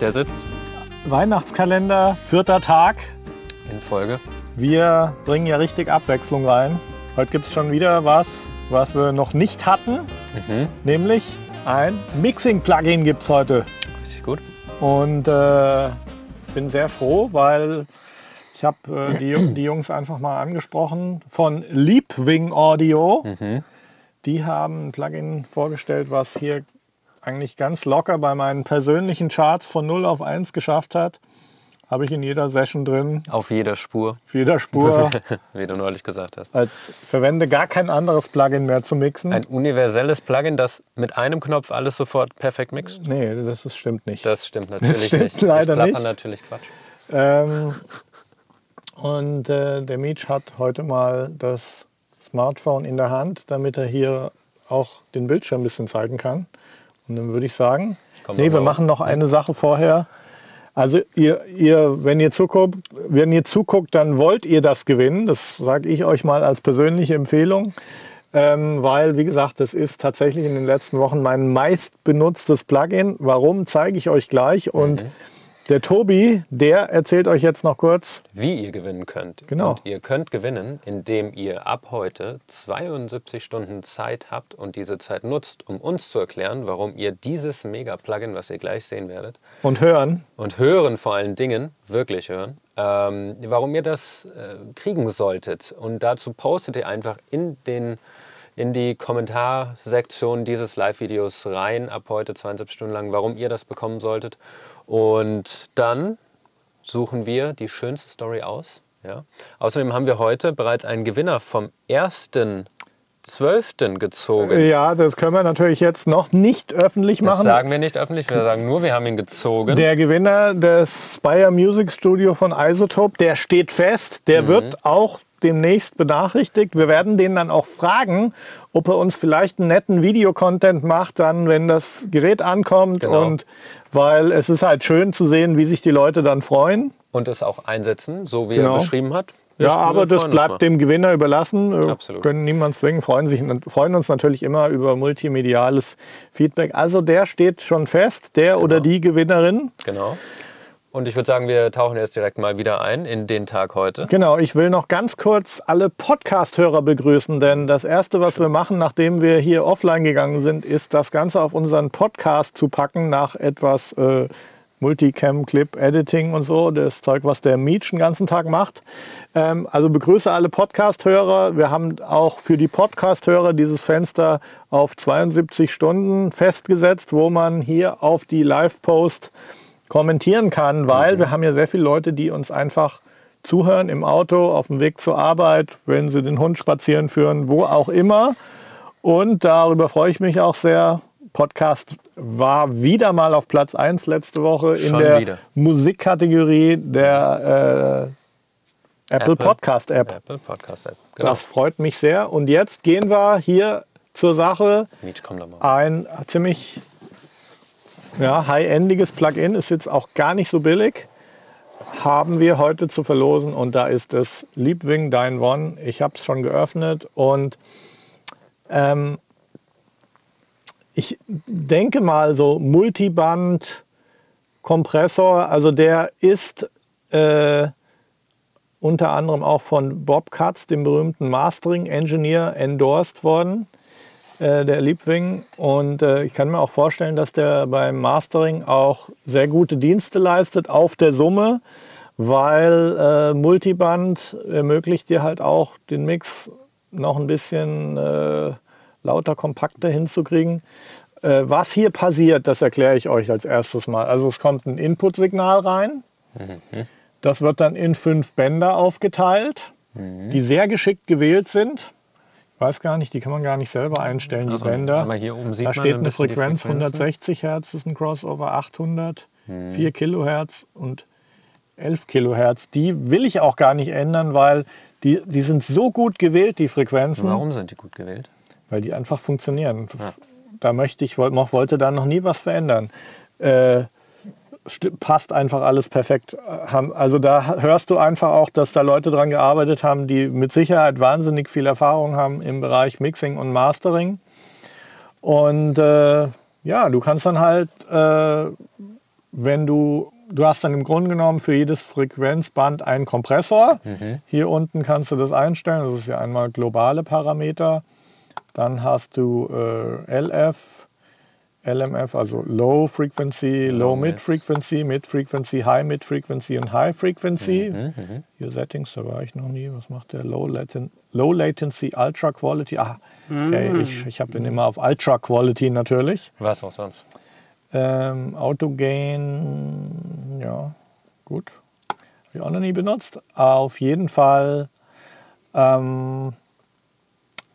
Der sitzt Weihnachtskalender, vierter Tag. in Folge. Wir bringen ja richtig Abwechslung rein. Heute gibt es schon wieder was, was wir noch nicht hatten. Nämlich ein Mixing-Plugin gibt es heute. Richtig gut. Und äh, bin sehr froh, weil ich habe äh, die, die Jungs einfach mal angesprochen von Leapwing Audio. Die haben ein Plugin vorgestellt, was hier eigentlich ganz locker bei meinen persönlichen Charts von 0 auf 1 geschafft hat. Habe ich in jeder Session drin, Auf jeder Spur, auf jeder Spur. wie du neulich gesagt hast. als verwende gar kein anderes Plugin mehr zu mixen. Ein universelles Plugin, das mit einem Knopf alles sofort perfekt mixt. nee, das ist, stimmt nicht. Das stimmt natürlich stimmt nicht. leider ich nicht. natürlich Quatsch. Ähm, und äh, der Meech hat heute mal das Smartphone in der Hand, damit er hier auch den Bildschirm ein bisschen zeigen kann. Und dann würde ich sagen, Kommt nee, wir machen noch eine Sache vorher. Also ihr, ihr, wenn ihr zuguckt, wenn ihr zuguckt, dann wollt ihr das gewinnen. Das sage ich euch mal als persönliche Empfehlung. Ähm, weil, wie gesagt, das ist tatsächlich in den letzten Wochen mein meistbenutztes Plugin. Warum, zeige ich euch gleich. Und der Tobi, der erzählt euch jetzt noch kurz. Wie ihr gewinnen könnt. Genau. Und ihr könnt gewinnen, indem ihr ab heute 72 Stunden Zeit habt und diese Zeit nutzt, um uns zu erklären, warum ihr dieses Mega-Plugin, was ihr gleich sehen werdet, Und hören. und hören vor allen Dingen, wirklich hören, ähm, warum ihr das äh, kriegen solltet. Und dazu postet ihr einfach in, den, in die Kommentarsektion dieses Live-Videos rein, ab heute 72 Stunden lang, warum ihr das bekommen solltet. Und dann suchen wir die schönste Story aus. Ja. Außerdem haben wir heute bereits einen Gewinner vom 1.12. gezogen. Ja, das können wir natürlich jetzt noch nicht öffentlich Das machen. sagen wir nicht öffentlich, wir sagen nur, wir haben ihn gezogen. Der Gewinner des Spire Music Studio von Isotope, der steht fest. Der Mhm. wird auch demnächst benachrichtigt. Wir werden den dann auch fragen, ob er uns vielleicht einen netten Videocontent macht, dann, wenn das Gerät ankommt. Genau. Und weil es ist halt schön zu sehen, wie sich die Leute dann freuen. und es auch einsetzen, so wie Genau. er beschrieben hat. Wir Ja, aber das bleibt dem Gewinner überlassen. Absolut. Können niemand zwingen. Freuen, sich, freuen uns natürlich immer über multimediales Feedback. Also der steht schon fest, der oder die Gewinnerin. Genau. Und ich würde sagen, wir tauchen jetzt direkt mal wieder ein in den Tag heute. Genau, ich will noch ganz kurz alle Podcast-Hörer begrüßen, denn das Erste, was wir machen, nachdem wir hier offline gegangen sind, ist das Ganze auf unseren Podcast zu packen nach etwas äh, Multicam, Clip, Editing und so, das Zeug, was der Meech den ganzen Tag macht. Ähm, also begrüße alle Podcast-Hörer. Wir haben auch für die Podcast-Hörer dieses Fenster auf 72 Stunden festgesetzt, wo man hier auf die Live-Post kommentieren kann, weil wir haben ja sehr viele Leute, die uns einfach zuhören im Auto, auf dem Weg zur Arbeit, wenn sie den Hund spazieren führen, wo auch immer. Und darüber freue ich mich auch sehr. Podcast war wieder mal auf Platz 1 letzte Woche in Schon der wieder. Musikkategorie der äh, Apple, Apple. Podcast App. Apple Podcast App. Genau. Das freut mich sehr. Und jetzt gehen wir hier zur Sache. Meech, komm doch mal. Ein ziemlich ja, high-endiges Plugin, ist jetzt auch gar nicht so billig, haben wir heute zu verlosen und da ist es Liebwing Dine One. Ich habe es schon geöffnet und ähm, ich denke mal so Multiband Kompressor, also der ist äh, unter anderem auch von Bob Katz, dem berühmten Mastering Engineer, endorsed worden äh, der Liebwing. Und äh, ich kann mir auch vorstellen, dass der beim Mastering auch sehr gute Dienste leistet auf der Summe, weil äh, Multiband ermöglicht dir halt auch den Mix noch ein bisschen äh, lauter, kompakter hinzukriegen. Äh, was hier passiert, das erkläre ich euch als erstes mal. Also es kommt ein Input-Signal rein. Das wird dann in fünf Bänder aufgeteilt, die sehr geschickt gewählt sind. Ich weiß gar nicht, die kann man gar nicht selber einstellen, Also, die Bänder. da steht ein eine Frequenz, Frequenzen. 160 Hertz ist ein Crossover, 800, Mhm. 4 Kilohertz und 11 Kilohertz. Die will ich auch gar nicht ändern, weil die, die sind so gut gewählt, die Frequenzen, Warum sind die gut gewählt? weil die einfach funktionieren. Da möchte ich, wollte da noch nie was verändern. Äh, passt einfach alles perfekt. Also da hörst du einfach auch, dass da Leute dran gearbeitet haben, die mit Sicherheit wahnsinnig viel Erfahrung haben im Bereich Mixing und Mastering. Und äh, ja, du kannst dann halt äh, wenn du, du hast dann im Grunde genommen für jedes Frequenzband einen Kompressor. Hier unten kannst du das einstellen. Das ist ja einmal globale Parameter. Dann hast du äh, LF, LMF, also Low Frequency, Low, Low Mid. Frequency, Mid Frequency, High Mid Frequency und High Frequency. Mhm, Hier Settings, da war ich noch nie. Was macht der? Low, Laten Low Latency, Ultra Quality. Ah, okay, ich, ich habe ihn immer auf Ultra Quality natürlich. Was auch sonst. Ähm, Autogain, ja, gut. Habe ich auch noch nie benutzt. Auf jeden Fall ähm,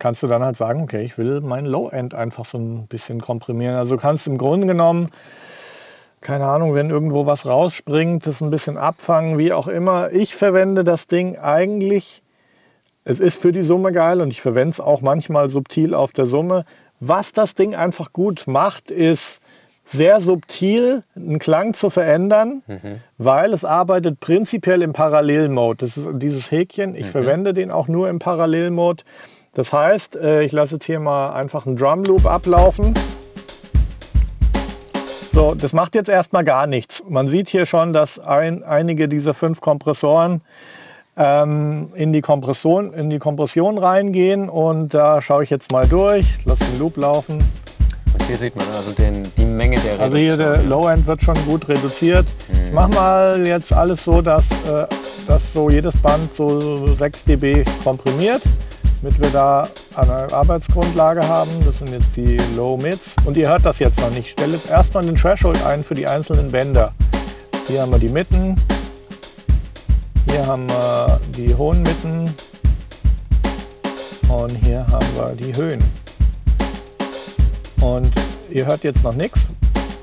kannst du dann halt sagen, okay, ich will mein Low-End einfach so ein bisschen komprimieren. Also du kannst im Grunde genommen, keine Ahnung, wenn irgendwo was rausspringt, das ein bisschen abfangen, wie auch immer. Ich verwende das Ding eigentlich, es ist für die Summe geil und ich verwende es auch manchmal subtil auf der Summe. Was das Ding einfach gut macht, ist sehr subtil einen Klang zu verändern, weil es arbeitet prinzipiell im Parallelmode. Das ist dieses Häkchen. Ich verwende den auch nur im Parallelmode. Das heißt, äh, ich lasse jetzt hier mal einfach einen Drum Loop ablaufen. So, das macht jetzt erstmal gar nichts. Man sieht hier schon, dass ein, einige dieser fünf Kompressoren ähm, in, die Kompression, in die Kompression reingehen. Und da schaue ich jetzt mal durch, lasse den Loop laufen. Und hier sieht man also den, die Menge der Also hier der Reduktion. Low-End wird schon gut reduziert. Ich mach mal jetzt alles so, dass, äh, dass so jedes Band so 6 dB komprimiert, damit wir da eine Arbeitsgrundlage haben. Das sind jetzt die Low-Mids. Und ihr hört das jetzt noch nicht. Ich stelle jetzt erstmal den Threshold ein für die einzelnen Bänder. Hier haben wir die Mitten. Hier haben wir die hohen Mitten. Und hier haben wir die Höhen. Und ihr hört jetzt noch nichts.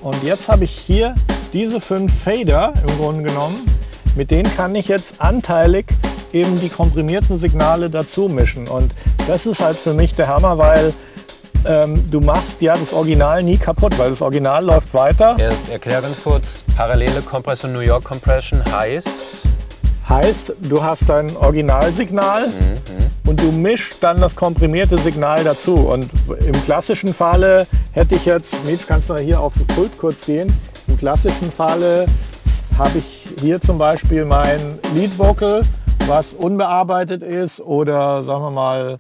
Und jetzt habe ich hier diese fünf Fader im Grunde genommen. Mit denen kann ich jetzt anteilig eben die komprimierten Signale dazu mischen. Und das ist halt für mich der Hammer, weil ähm, du machst ja das Original nie kaputt, weil das Original läuft weiter. Er, erklär ganz kurz, parallele Kompression, New York Compression heißt, Heißt, du hast dein Originalsignal und du mischst dann das komprimierte Signal dazu. Und im klassischen Falle hätte ich jetzt, Mitch, kannst du mal hier auf den Pult kurz gehen. Im klassischen Falle habe ich hier zum Beispiel mein Lead Vocal, was unbearbeitet ist oder sagen wir mal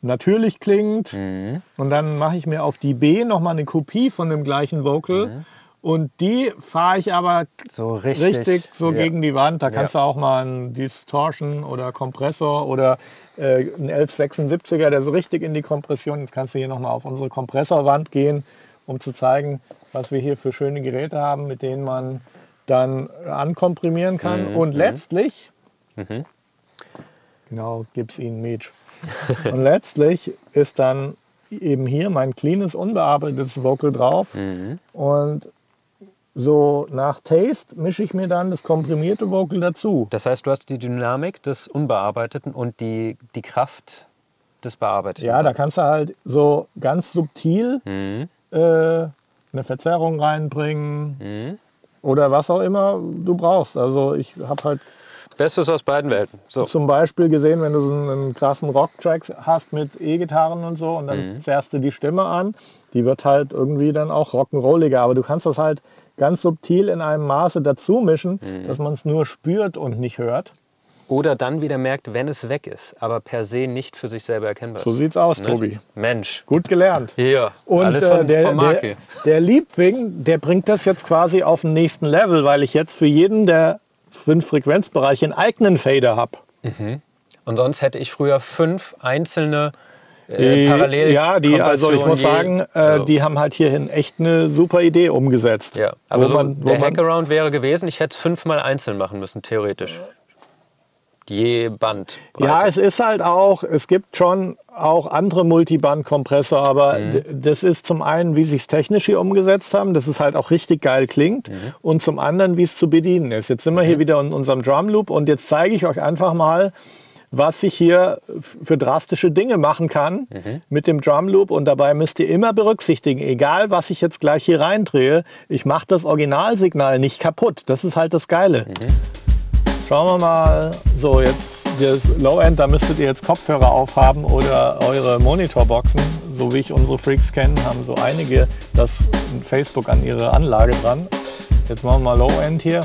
natürlich klingt. Und dann mache ich mir auf die B nochmal eine Kopie von dem gleichen Vocal. Und die fahre ich aber so richtig, richtig so ja. gegen die Wand. Da kannst Ja. du auch mal einen Distortion oder Kompressor oder äh, einen 1176er, der so richtig in die Kompression. Jetzt kannst du hier nochmal auf unsere Kompressorwand gehen, um zu zeigen, was wir hier für schöne Geräte haben, mit denen man dann ankomprimieren kann. Und letztlich, genau, gib's ihnen Mädch. Und letztlich ist dann eben hier mein cleanes, unbearbeitetes Vocal drauf. Und so nach Taste mische ich mir dann das komprimierte Vocal dazu. Das heißt, du hast die Dynamik des Unbearbeiteten und die, die Kraft des Bearbeiteten. Ja, da kannst du halt so ganz subtil Mhm. äh, eine Verzerrung reinbringen Mhm. oder was auch immer du brauchst. Also ich habe halt Bestes aus beiden Welten. So. zum Beispiel gesehen, wenn du so einen krassen Rock-Track hast mit E-Gitarren und so und dann zerrst du die Stimme an, die wird halt irgendwie dann auch rock'n'rolliger. Aber du kannst das halt ganz subtil in einem Maße dazu mischen, dass man es nur spürt und nicht hört. Oder dann wieder merkt, wenn es weg ist, aber per se nicht für sich selber erkennbar ist. So sieht's aus, Ne? Tobi. Mensch. Gut gelernt. Hier, Und alles äh, von, der, von der, Marke. der Liebwing, der bringt das jetzt quasi auf den nächsten Level, weil ich jetzt für jeden der fünf Frequenzbereiche einen eigenen Fader habe. Und sonst hätte ich früher fünf einzelne äh, parallel ja, die, also ich muss sagen, äh, also, die haben halt hierhin echt eine super Idee umgesetzt. Ja, aber so man- der Hackaround wäre gewesen, ich hätte es fünfmal einzeln machen müssen, theoretisch. Je Band. Ja, es ist halt auch, es gibt schon auch andere Multiband-Kompressor, aber Mhm. das ist zum einen, wie sie es technisch hier umgesetzt haben, dass es halt auch richtig geil klingt Mhm. und zum anderen, wie es zu bedienen ist. Jetzt sind wir hier wieder in unserem Drum Loop und jetzt zeige ich euch einfach mal, was ich hier für drastische Dinge machen kann Mhm. mit dem Drum Loop und dabei müsst ihr immer berücksichtigen, egal was ich jetzt gleich hier reindrehe, ich mache das Originalsignal nicht kaputt. Das ist halt das Geile. Schauen wir mal. So, jetzt das Low-End, da müsstet ihr jetzt Kopfhörer aufhaben oder eure Monitorboxen. So wie ich unsere Freaks kenne, haben so einige das Facebook an ihre Anlage dran. Jetzt machen wir mal Low End hier.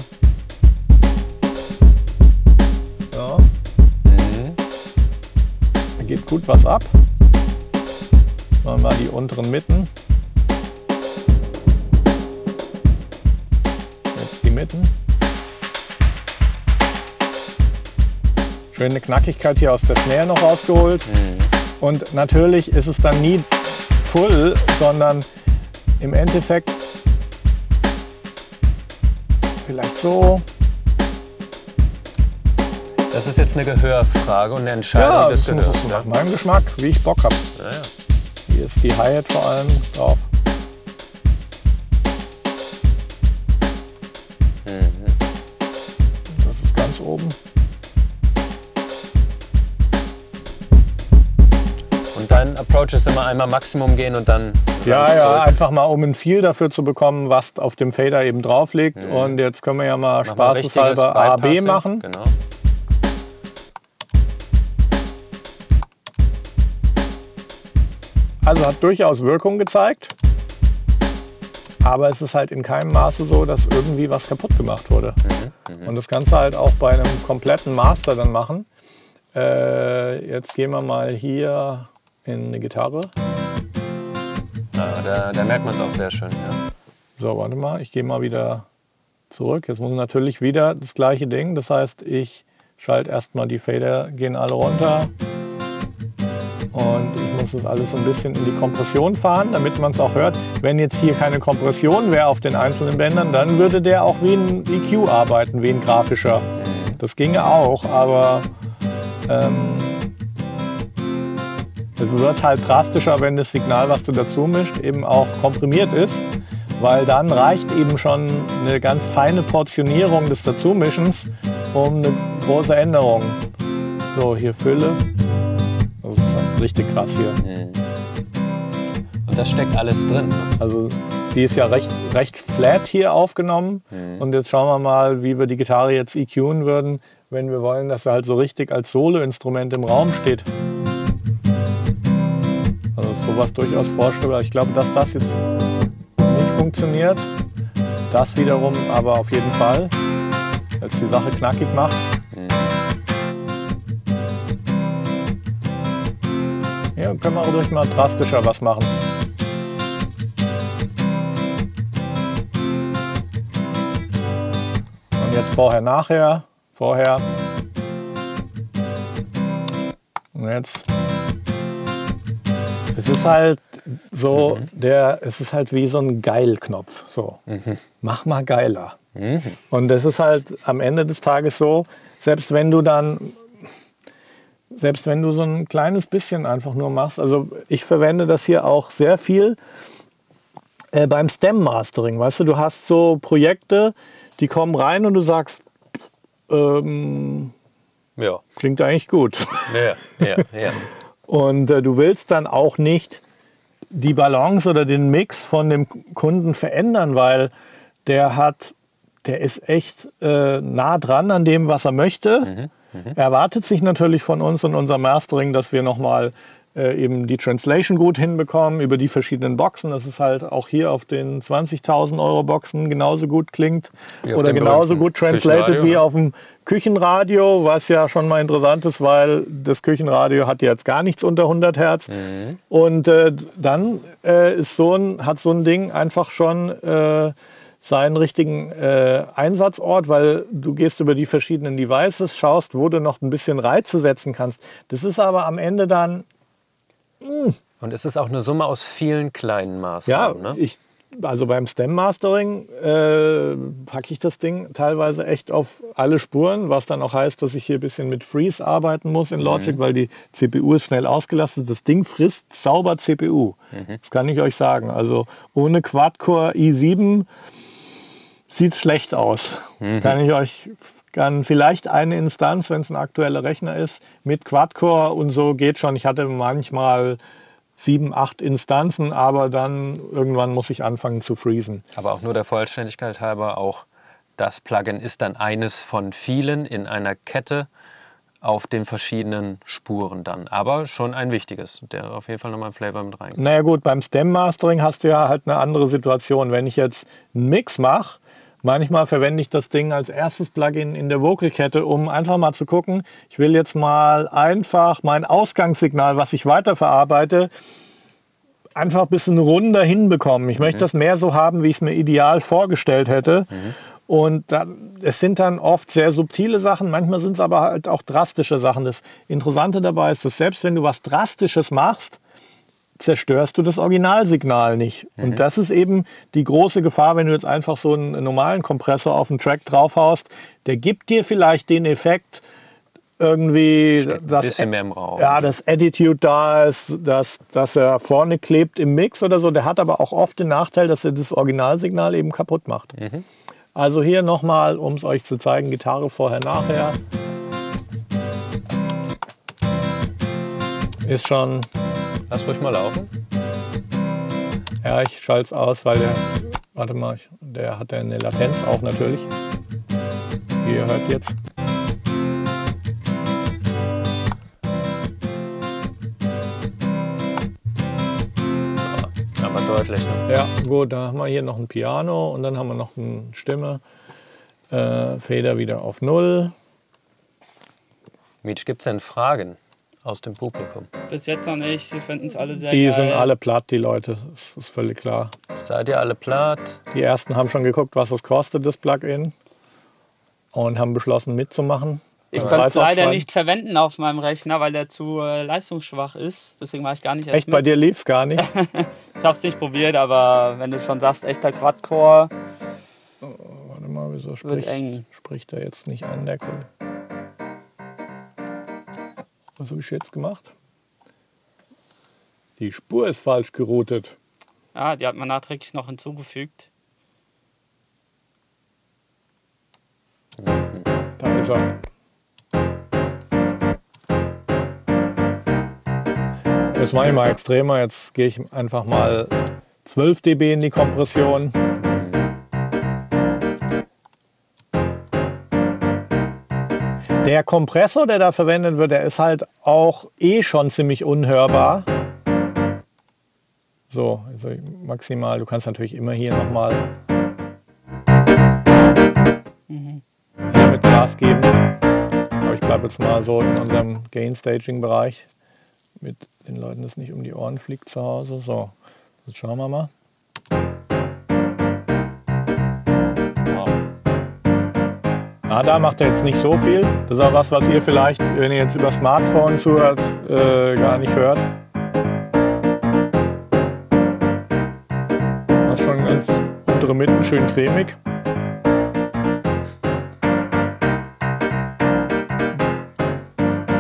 So. Da geht gut was ab. Machen wir die unteren Mitten. Jetzt die Mitten. Schöne Knackigkeit hier aus der Snare noch rausgeholt. Und natürlich ist es dann nie full, sondern im Endeffekt vielleicht so. Das ist jetzt eine Gehörfrage und eine Entscheidung Ja, des das muss Gehörs. es nach meinem Geschmack, wie ich Bock habe. Ja, ja. Hier ist die Hi-Hat vor allem drauf. Dein Approach ist immer einmal Maximum gehen und dann. Ja, ja, zurück. einfach mal um ein Feel dafür zu bekommen, was auf dem Fader eben drauf liegt. Und jetzt können wir ja mal Mach spaßeshalber A, B machen. Genau. Also hat durchaus Wirkung gezeigt. Aber es ist halt in keinem Maße so, dass irgendwie was kaputt gemacht wurde. Und das Ganze halt auch bei einem kompletten Master dann machen. Äh, jetzt gehen wir mal hier in eine Gitarre. Ah, da, da merkt man es auch sehr schön. Ja. So, warte mal, ich gehe mal wieder zurück. Jetzt muss natürlich wieder das gleiche Ding. Das heißt, ich schalte erstmal die Fader, gehen alle runter. Und ich muss das alles so ein bisschen in die Kompression fahren, damit man es auch hört. Wenn jetzt hier keine Kompression wäre auf den einzelnen Bändern, dann würde der auch wie ein EQ arbeiten, wie ein grafischer. Das ginge auch, aber ähm, es wird halt drastischer, wenn das Signal, was du dazu mischt, eben auch komprimiert ist, weil dann reicht eben schon eine ganz feine Portionierung des Dazumischens um eine große Änderung. So, hier Fülle. Das ist halt richtig krass hier. Und das steckt alles drin. Ne? Also die ist ja recht, recht flat hier aufgenommen. Und jetzt schauen wir mal, wie wir die Gitarre jetzt EQen würden, wenn wir wollen, dass sie halt so richtig als Soloinstrument im Raum steht. Sowas durchaus vorstellbar. Ich glaube, dass das jetzt nicht funktioniert. Das wiederum aber auf jeden Fall. Jetzt die Sache knackig macht. Ja, können wir ruhig mal drastischer was machen. Und jetzt vorher, nachher, vorher. Und jetzt. Es ist halt so, der, es ist halt wie so ein Geil-Knopf. So, mach mal geiler. Und das ist halt am Ende des Tages so, selbst wenn du dann, selbst wenn du so ein kleines bisschen einfach nur machst, also ich verwende das hier auch sehr viel äh, beim Stem-Mastering. Weißt du, du hast so Projekte, die kommen rein und du sagst, ähm, Ja. klingt eigentlich gut. Ja, ja, ja. Und äh, du willst dann auch nicht die Balance oder den Mix von dem Kunden verändern, weil der hat, der ist echt äh, nah dran an dem, was er möchte. Er erwartet sich natürlich von uns und unserem Mastering, dass wir nochmal äh, eben die Translation gut hinbekommen über die verschiedenen Boxen, dass es halt auch hier auf den 20.000 Euro Boxen genauso gut klingt oder genauso gut translated wie ne? auf dem Küchenradio, was ja schon mal interessant ist, weil das Küchenradio hat jetzt gar nichts unter 100 Hertz. Und äh, dann äh, ist so ein, hat so ein Ding einfach schon äh, seinen richtigen äh, Einsatzort, weil du gehst über die verschiedenen Devices, schaust, wo du noch ein bisschen Reize setzen kannst. Das ist aber am Ende dann, Und es ist auch eine Summe aus vielen kleinen ja, Maßnahmen. ne? ich, also beim Stem-Mastering äh, packe ich das Ding teilweise echt auf alle Spuren, was dann auch heißt, dass ich hier ein bisschen mit Freeze arbeiten muss in Logic, weil die CPU ist schnell ausgelastet. Das Ding frisst sauber CPU. Das kann ich euch sagen. Also ohne Quad-Core i7 sieht es schlecht aus. Kann ich euch kann vielleicht eine Instanz, wenn es ein aktueller Rechner ist, mit Quad-Core und so geht schon. Ich hatte manchmal sieben, acht Instanzen, aber dann irgendwann muss ich anfangen zu freezen. Aber auch nur der Vollständigkeit halber, auch das Plugin ist dann eines von vielen in einer Kette auf den verschiedenen Spuren dann. Aber schon ein wichtiges, der auf jeden Fall nochmal einen Flavor mit reinkommt. Naja gut, beim Stem-Mastering hast du ja halt eine andere Situation. Wenn ich jetzt einen Mix mache, Manchmal verwende ich das Ding als erstes Plugin in der Vocalkette, um einfach mal zu gucken, ich will jetzt mal einfach mein Ausgangssignal, was ich weiterverarbeite, einfach ein bisschen runder hinbekommen. Ich möchte das mehr so haben, wie ich es mir ideal vorgestellt hätte. Und dann, es sind dann oft sehr subtile Sachen, manchmal sind es aber halt auch drastische Sachen. Das Interessante dabei ist, dass selbst wenn du was Drastisches machst, zerstörst du das Originalsignal nicht. Und das ist eben die große Gefahr, wenn du jetzt einfach so einen normalen Kompressor auf den Track draufhaust. Der gibt dir vielleicht den Effekt, irgendwie, Raum. ja, dass Attitude da ist, dass, dass er vorne klebt im Mix oder so. Der hat aber auch oft den Nachteil, dass er das Originalsignal eben kaputt macht. Also hier nochmal, um es euch zu zeigen, Gitarre vorher, nachher. Ist schon, Lass ruhig mal laufen. ja, ich schalte es aus, weil der, warte mal, der hat ja eine Latenz auch natürlich. Wie ihr hört jetzt. Aber deutlich. Ne? Ja, gut, dann haben wir hier noch ein Piano und dann haben wir noch eine Stimme. Äh, Feder wieder auf Null. Mietsch, gibt es denn Fragen aus dem Publikum? Bis jetzt noch nicht. Sie finden es alle sehr Die geil. sind alle platt, die Leute. Das ist völlig klar. Seid ihr alle platt? Die ersten haben schon geguckt, was es kostet, das Plugin. Und haben beschlossen mitzumachen. Ich konnte es leider nicht verwenden auf meinem Rechner, weil der zu äh, leistungsschwach ist. Deswegen war ich gar nicht erst Echt, bei mit. dir lief es gar nicht. Ich habe es nicht probiert, aber wenn du schon sagst, echter Quadcore, Warte mal, wieso wird spricht, eng. spricht er jetzt nicht an, der Kunde? Was habe ich jetzt gemacht? Die Spur ist falsch geroutet. Ja, die hat man nachträglich noch hinzugefügt. Da ist er. Jetzt mache ich mal extremer. Jetzt gehe ich einfach mal 12 dB in die Kompression. Der Kompressor, der da verwendet wird, der ist halt auch eh schon ziemlich unhörbar. So, also maximal. Du kannst natürlich immer hier nochmal hier mit Gas geben. Aber ich bleibe jetzt mal so in unserem Gain-Staging-Bereich, mit den Leuten das nicht um die Ohren fliegt zu Hause. So, jetzt schauen wir mal. Ah, da macht er jetzt nicht so viel. Das ist auch was, was ihr vielleicht, wenn ihr jetzt über Smartphone zuhört, äh, gar nicht hört. Das ist schon ganz untere Mitten schön cremig.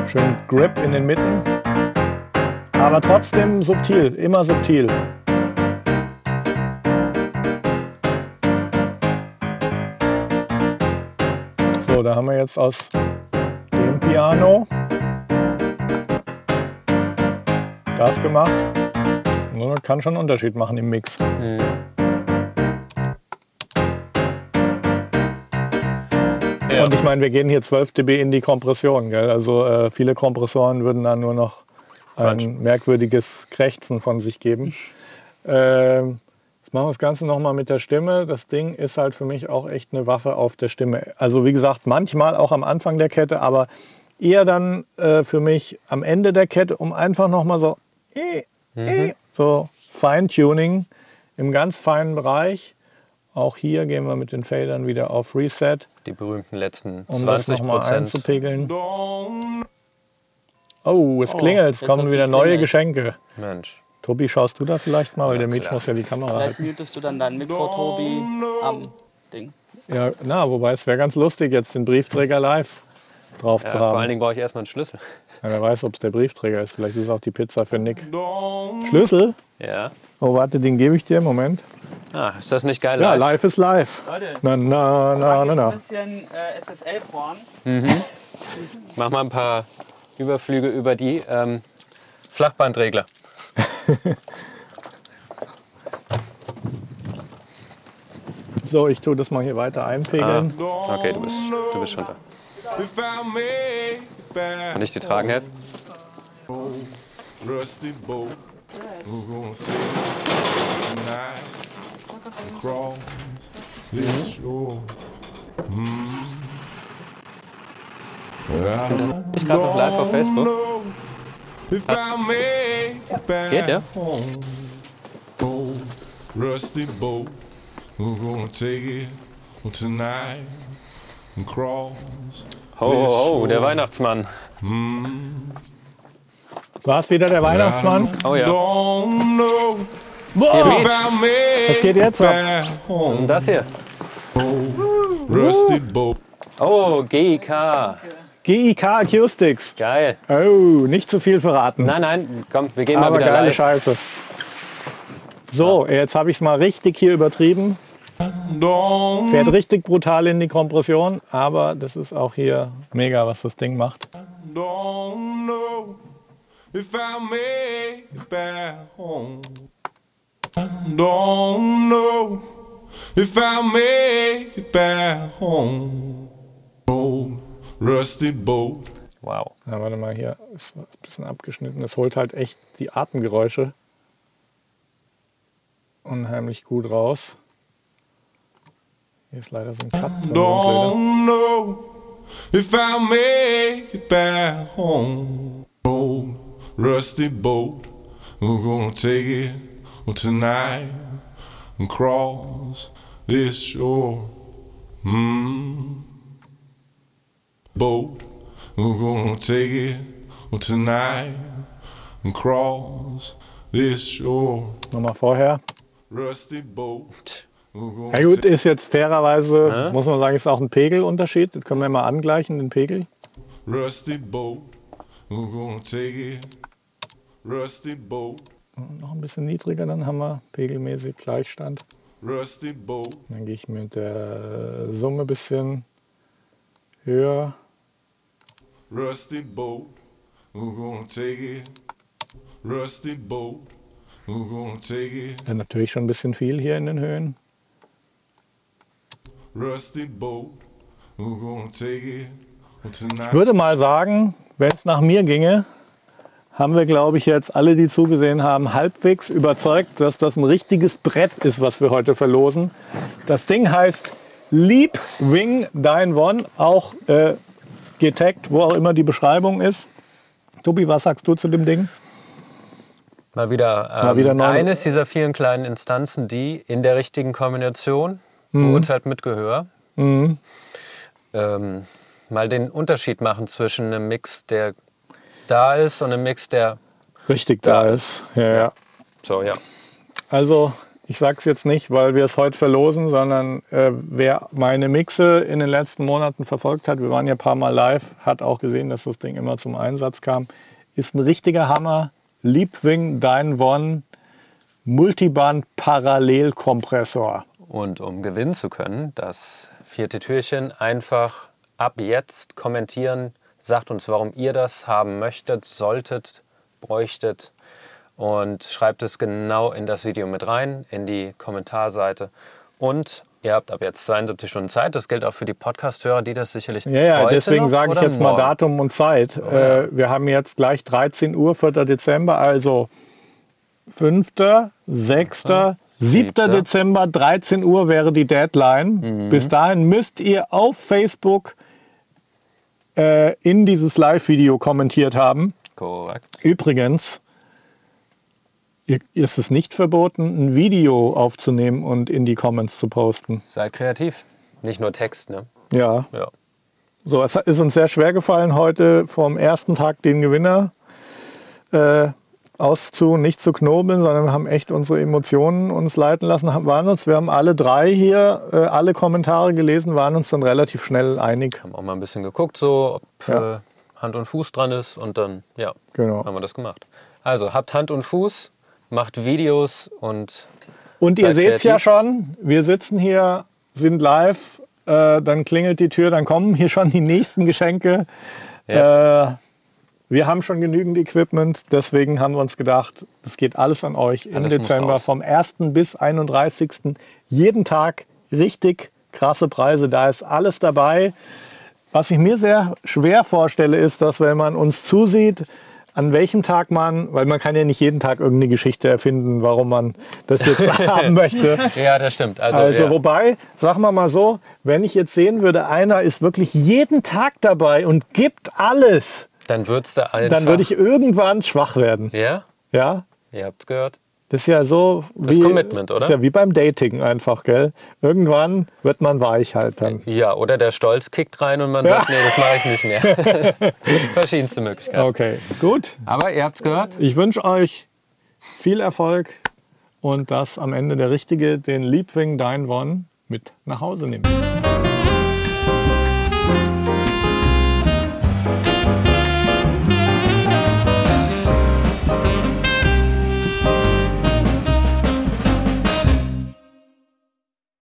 Schön Grip in den Mitten. Aber trotzdem subtil, immer subtil. Haben wir jetzt aus dem Piano das gemacht. Ja, Kann schon einen Unterschied machen im Mix. Ja. Und ich meine, wir gehen hier 12 dB in die Kompression. Gell? Also äh, viele Kompressoren würden dann nur noch ein Quatsch. merkwürdiges Krächzen von sich geben. ähm, jetzt machen wir das Ganze nochmal mit der Stimme. Das Ding ist halt für mich auch echt eine Waffe auf der Stimme. Also wie gesagt, manchmal auch am Anfang der Kette, aber eher dann äh, für mich am Ende der Kette, um einfach nochmal so, äh, äh, so Feintuning im ganz feinen Bereich. Auch hier gehen wir mit den Fadern wieder auf Reset, Die berühmten letzten um das 20 nochmal Prozent. einzupegeln. Oh, es klingelt, es jetzt kommen wieder neue. Geschenke. Mensch. Tobi, schaust du da vielleicht mal, weil der klar. muss ja die Kamera Vielleicht halten. mutest du dann dein Mikro, Tobi, am Ding. Ja, na, wobei es wäre ganz lustig, jetzt den Briefträger live drauf Ja, zu vor allen haben. Dingen brauche ich erstmal einen Schlüssel. Ja, wer weiß, ob es der Briefträger ist. Vielleicht ist es auch die Pizza für Nick. Schlüssel? Ja. Oh, warte, den gebe ich dir. Moment. Ah, ist das nicht geil? Ja, live? live ist live. Leute, Na, na, na, na, ein na. bisschen äh, SSL-Porn. Mach mal ein paar Überflüge über die ähm, Flachbandregler. So, ich tue das mal hier weiter einpegeln. Okay, du bist, du bist schon da. Kann ich die tragen, Herr? Mm. Ich gerade noch live auf Facebook. If I make it back Geht, oh, rusty boat, we're gonna take it tonight and cross. Ho, ho, ho, der Weihnachtsmann. War es wieder der Weihnachtsmann? Oh ja. Make was geht jetzt ab? Und das hier. rusty boat. Oh, GIK. GIK Acoustics. Geil. Oh, nicht zu viel verraten. Nein, nein, komm, wir gehen mal aber wieder geile live. Scheiße. So, jetzt habe ich es mal richtig hier übertrieben. Fährt richtig brutal in die Kompression, aber das ist auch hier mega, was das Ding macht. don't know if I make it back home. Rusty boat. Wow. Ja, warte mal, hier ist ein bisschen abgeschnitten. Das holt halt echt die Atemgeräusche unheimlich gut raus. Hier ist leider so ein Cut blöder. Don't know if I make it back home. Old rusty boat. We're gonna take it tonight and cross this shore. Mm. Boat. We're gonna take it tonight and cross this shore. Nochmal vorher. Rusty boat. Ja gut, ist jetzt fairerweise, Ja. muss man sagen, ist auch ein Pegelunterschied. Das können wir mal angleichen, den Pegel. Rusty boat, we're gonna take it. Rusty boat, Noch ein bisschen niedriger, dann haben wir pegelmäßig Gleichstand. rusty boat, Dann gehe ich mit der Summe ein bisschen höher. Rusty boat, we're gonna take it. Rusty boat, we're gonna take it. Dann natürlich schon ein bisschen viel hier in den Höhen. Rusty boat, we're gonna take it. Ich würde mal sagen, wenn es nach mir ginge, haben wir, glaube ich, jetzt alle, die zugesehen haben, halbwegs überzeugt, dass das ein richtiges Brett ist, was wir heute verlosen. Das Ding heißt Leap Wing Dine One, auch äh, getaggt, wo auch immer die Beschreibung ist. Tobi, was sagst du zu dem Ding? Mal wieder, ähm, Mal wieder neu. eines dieser vielen kleinen Instanzen, die in der richtigen Kombination, Mhm. beurteilt mit Gehör, ähm, mal den Unterschied machen zwischen einem Mix, der da ist und einem Mix, der Richtig da ist. Ja, ja. so, ja. Also, ich sage es jetzt nicht, weil wir es heute verlosen, sondern äh, wer meine Mixe in den letzten Monaten verfolgt hat, wir waren ja ein paar Mal live, hat auch gesehen, dass das Ding immer zum Einsatz kam, ist ein richtiger Hammer. Liebwing One Multiband Parallelkompressor. Und um gewinnen zu können, das vierte Türchen einfach ab jetzt kommentieren. Sagt uns, warum ihr das haben möchtet, solltet, bräuchtet. Und schreibt es genau in das Video mit rein, in die Kommentarseite. Und ihr habt ab jetzt 72 Stunden Zeit. Das gilt auch für die Podcast-Hörer, die das sicherlich Ja, ja, deswegen sage ich jetzt mal morgen? Datum und Zeit. Oh, ja. äh, wir haben jetzt gleich 13 Uhr, 4. Dezember, also 5., 6., 7. Siebter. Dezember, 13 Uhr wäre die Deadline. Mhm. Bis dahin müsst ihr auf Facebook äh, in dieses Live-Video kommentiert haben. Korrekt. Übrigens, ist es nicht verboten, ein Video aufzunehmen und in die Comments zu posten. Seid kreativ. Nicht nur Text, ne? Ja, Ja. So, es ist uns sehr schwer gefallen, heute vom ersten Tag den Gewinner äh, auszu, nicht zu knobeln, sondern haben echt unsere Emotionen uns leiten lassen. Haben- Waren uns, wir haben alle drei hier äh, alle Kommentare gelesen, waren uns dann relativ schnell einig. Haben auch mal ein bisschen geguckt, so, ob Ja. äh, Hand und Fuß dran ist. Und dann, ja, Genau. haben wir das gemacht. Also, habt Hand und Fuß, macht Videos und Und ihr seht ja kreativ. schon, wir sitzen hier, sind live, äh, dann klingelt die Tür, dann kommen hier schon die nächsten Geschenke. Äh, wir haben schon genügend Equipment, deswegen haben wir uns gedacht, das geht alles an euch im Alles Dezember vom 1. bis 31. Jeden Tag richtig krasse Preise, da ist alles dabei. Was ich mir sehr schwer vorstelle, ist, dass wenn man uns zusieht, an welchem Tag man, weil man kann ja nicht jeden Tag irgendeine Geschichte erfinden, warum man das jetzt haben möchte. Ja, das stimmt. Also, Also ja. wobei, sagen wir mal so, wenn ich jetzt sehen würde, einer ist wirklich jeden Tag dabei und gibt alles, dann würdest du einfach. dann würde ich irgendwann schwach werden. Ja, Ja, ihr habt's gehört. Das ist ja so wie Commitment, Das ist ja wie beim Dating einfach, gell? Irgendwann wird man weich halt dann. Ja, oder der Stolz kickt rein und man sagt, nee, das mache ich nicht mehr. Verschiedenste Möglichkeiten. Okay, gut. Aber ihr habt's gehört. Ich wünsche euch viel Erfolg und dass am Ende der Richtige den Liebwing Dein One mit nach Hause nimmt.